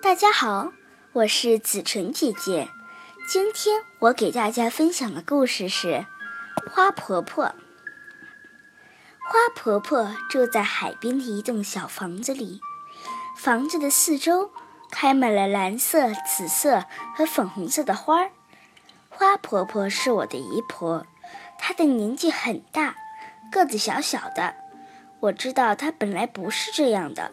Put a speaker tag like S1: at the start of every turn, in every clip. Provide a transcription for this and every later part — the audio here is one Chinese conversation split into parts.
S1: 大家好，我是子晨姐姐。今天我给大家分享的故事是《花婆婆》。花婆婆住在海边的一栋小房子里，房子的四周开满了蓝色、紫色和粉红色的花儿。花婆婆是我的姨婆，她的年纪很大，个子小小的。我知道她本来不是这样的。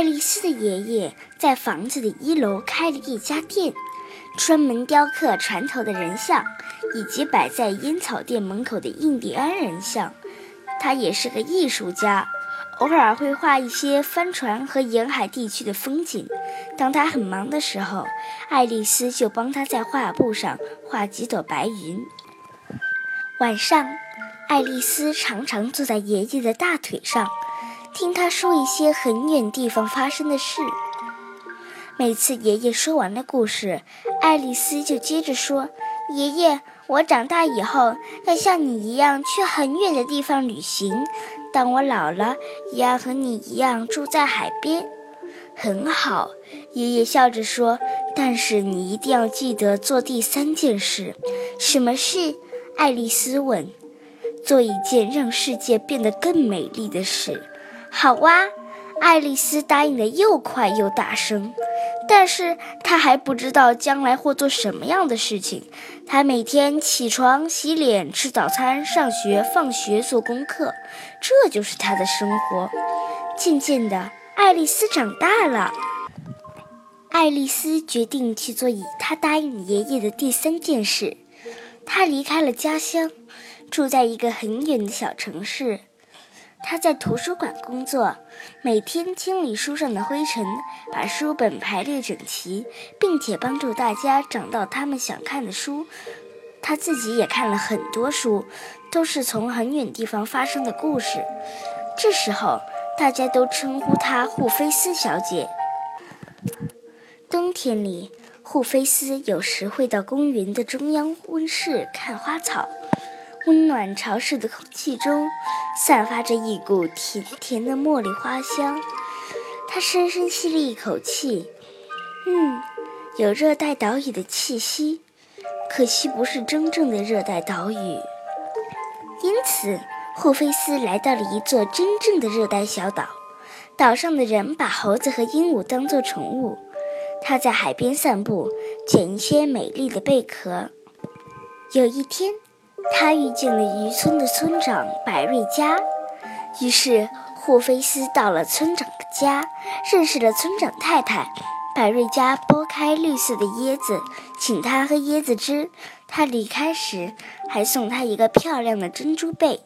S1: 爱丽丝的爷爷在房子的一楼开了一家店，专门雕刻船头的人像。以及摆在烟草店门口的印第安人像，他也是个艺术家，偶尔会画一些帆船和沿海地区的风景。当他很忙的时候，爱丽丝就帮他在画布上画几朵白云。晚上，爱丽丝常常坐在爷爷的大腿上，听他说一些很远地方发生的事。每次爷爷说完了故事，爱丽丝就接着说：“爷爷。”我长大以后要像你一样去很远的地方旅行。当我老了，也要和你一样住在海边。很好，爷爷笑着说。但是你一定要记得做第三件事。什么事？爱丽丝问。做一件让世界变得更美丽的事。好哇，爱丽丝答应的又快又大声。但是她还不知道将来会做什么样的事情。她每天起床、洗脸、吃早餐、上学、放学、做功课，这就是她的生活。渐渐的，爱丽丝长大了。爱丽丝决定去做以她答应爷爷的第三件事。她离开了家乡，住在一个很远的小城市。他在图书馆工作，每天清理书上的灰尘，把书本排列整齐，并且帮助大家找到他们想看的书。他自己也看了很多书，都是从很远地方发生的故事。这时候，大家都称呼她护菲斯小姐。冬天里，护菲斯有时会到公园的中央温室看花草。温暖潮湿的空气中，散发着一股甜甜的茉莉花香。他深深吸了一口气，嗯，有热带岛屿的气息，可惜不是真正的热带岛屿。因此，霍菲斯来到了一座真正的热带小岛。岛上的人把猴子和鹦鹉当作宠物。他在海边散步，捡一些美丽的贝壳。有一天。他遇见了渔村的村长百瑞佳，于是霍菲斯到了村长的家，认识了村长太太。百瑞佳剥开绿色的椰子，请他喝椰子汁。他离开时还送他一个漂亮的珍珠贝，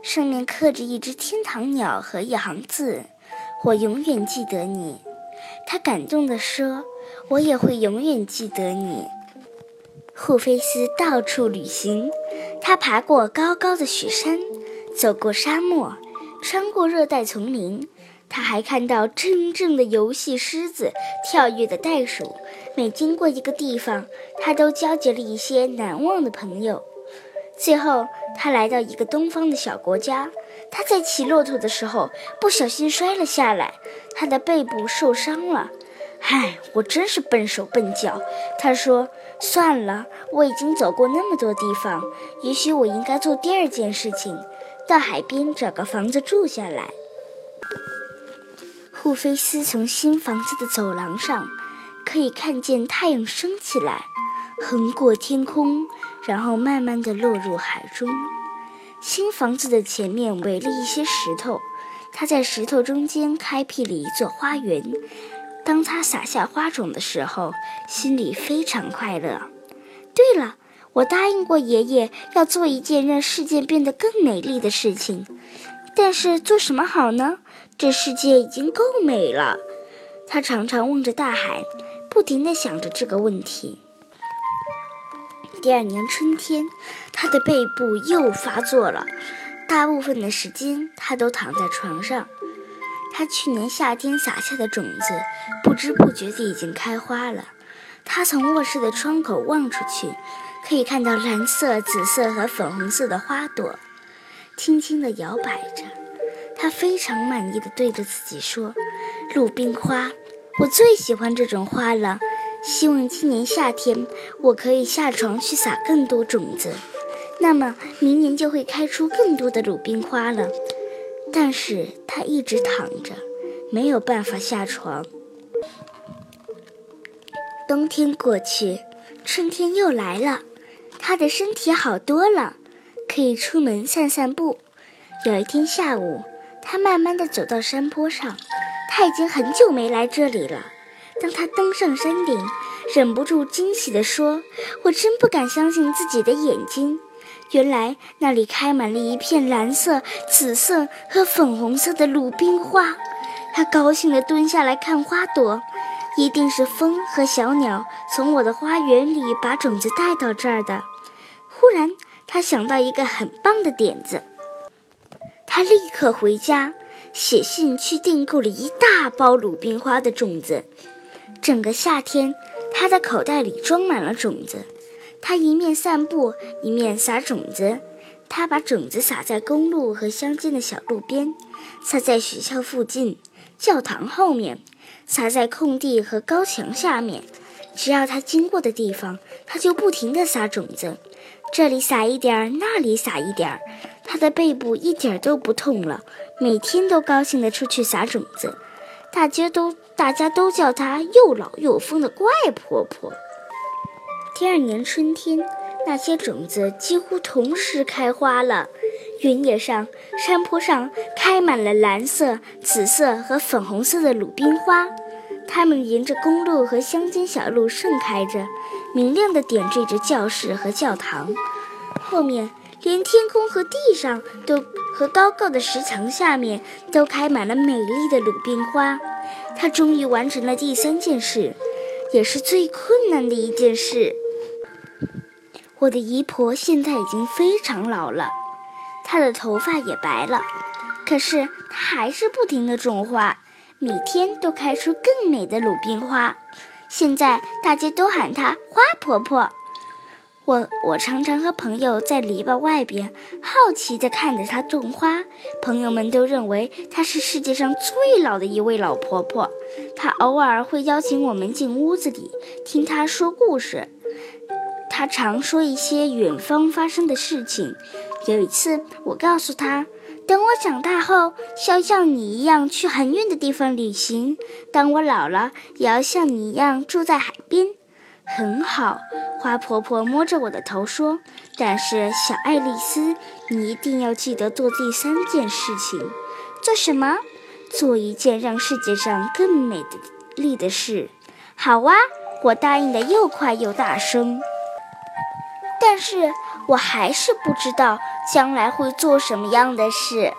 S1: 上面刻着一只天堂鸟和一行字：“我永远记得你。”他感动地说：“我也会永远记得你。”霍菲斯到处旅行。他爬过高高的雪山，走过沙漠，穿过热带丛林。他还看到真正的游戏狮子、跳跃的袋鼠。每经过一个地方，他都交结了一些难忘的朋友。最后，他来到一个东方的小国家。他在骑骆驼的时候不小心摔了下来，他的背部受伤了。唉，我真是笨手笨脚。他说。算了，我已经走过那么多地方，也许我应该做第二件事情，到海边找个房子住下来。护菲斯从新房子的走廊上，可以看见太阳升起来，横过天空，然后慢慢地落入海中。新房子的前面围了一些石头，他在石头中间开辟了一座花园。当他撒下花种的时候，心里非常快乐。对了，我答应过爷爷要做一件让世界变得更美丽的事情，但是做什么好呢？这世界已经够美了。他常常望着大海，不停地想着这个问题。第二年春天，他的背部又发作了，大部分的时间他都躺在床上。他去年夏天撒下的种子，不知不觉地已经开花了。他从卧室的窗口望出去，可以看到蓝色、紫色和粉红色的花朵，轻轻地摇摆着。他非常满意地对着自己说：“鲁冰花，我最喜欢这种花了。希望今年夏天我可以下床去撒更多种子，那么明年就会开出更多的鲁冰花了。”但是他一直躺着，没有办法下床。冬天过去，春天又来了，他的身体好多了，可以出门散散步。有一天下午，他慢慢地走到山坡上，他已经很久没来这里了。当他登上山顶，忍不住惊喜地说：“我真不敢相信自己的眼睛。”原来那里开满了一片蓝色、紫色和粉红色的鲁冰花。他高兴地蹲下来看花朵，一定是风和小鸟从我的花园里把种子带到这儿的。忽然，他想到一个很棒的点子，他立刻回家写信去订购了一大包鲁冰花的种子。整个夏天，他的口袋里装满了种子。他一面散步，一面撒种子。他把种子撒在公路和乡间的小路边，撒在学校附近、教堂后面，撒在空地和高墙下面。只要他经过的地方，他就不停地撒种子。这里撒一点儿，那里撒一点儿。他的背部一点儿都不痛了，每天都高兴地出去撒种子。大家都大家都叫他又老又疯的怪婆婆。第二年春天，那些种子几乎同时开花了。原野上、山坡上开满了蓝色、紫色和粉红色的鲁冰花，它们沿着公路和乡间小路盛开着，明亮地点缀着教室和教堂。后面，连天空和地上都和高高的石墙下面都开满了美丽的鲁冰花。他终于完成了第三件事，也是最困难的一件事。我的姨婆现在已经非常老了，她的头发也白了，可是她还是不停地种花，每天都开出更美的鲁冰花。现在大家都喊她花婆婆。我我常常和朋友在篱笆外边好奇地看着她种花，朋友们都认为她是世界上最老的一位老婆婆。她偶尔会邀请我们进屋子里听她说故事。他常说一些远方发生的事情。有一次，我告诉他，等我长大后，要像你一样去很远的地方旅行；当我老了，也要像你一样住在海边。很好，花婆婆摸着我的头说：“但是，小爱丽丝，你一定要记得做第三件事情。做什么？做一件让世界上更美丽的事。”好啊，我答应的又快又大声。但是我还是不知道将来会做什么样的事。